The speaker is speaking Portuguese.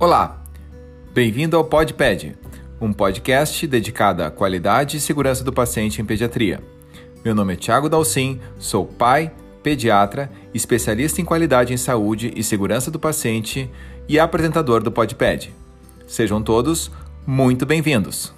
Olá, bem-vindo ao PodPed, um podcast dedicado à qualidade e segurança do paciente em pediatria. Meu nome é Thiago Dalcin, sou pai, pediatra, especialista em qualidade em saúde e segurança do paciente e apresentador do PodPed. Sejam todos muito bem-vindos!